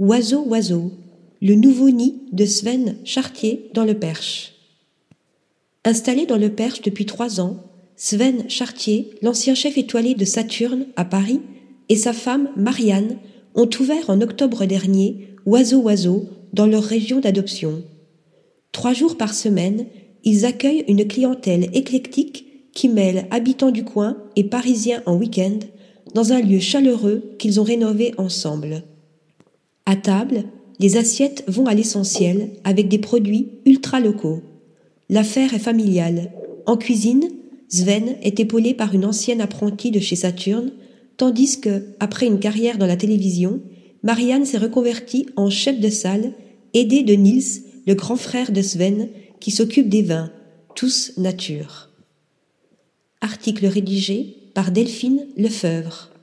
Oiseau, oiseau, le nouveau nid de Sven Chartier dans le Perche. Installé dans le Perche depuis trois ans, Sven Chartier, l'ancien chef étoilé de Saturne à Paris, et sa femme Marianne ont ouvert en octobre dernier Oiseau Oiseau dans leur région d'adoption. Trois jours par semaine, ils accueillent une clientèle éclectique qui mêle habitants du coin et parisiens en week-end dans un lieu chaleureux qu'ils ont rénové ensemble. À table, les assiettes vont à l'essentiel avec des produits ultra locaux. L'affaire est familiale. En cuisine, Sven est épaulé par une ancienne apprentie de chez Saturne, tandis que, après une carrière dans la télévision, Marianne s'est reconvertie en chef de salle, aidée de Nils, le grand frère de Sven, qui s'occupe des vins, tous nature. Article rédigé par Delphine Lefebvre.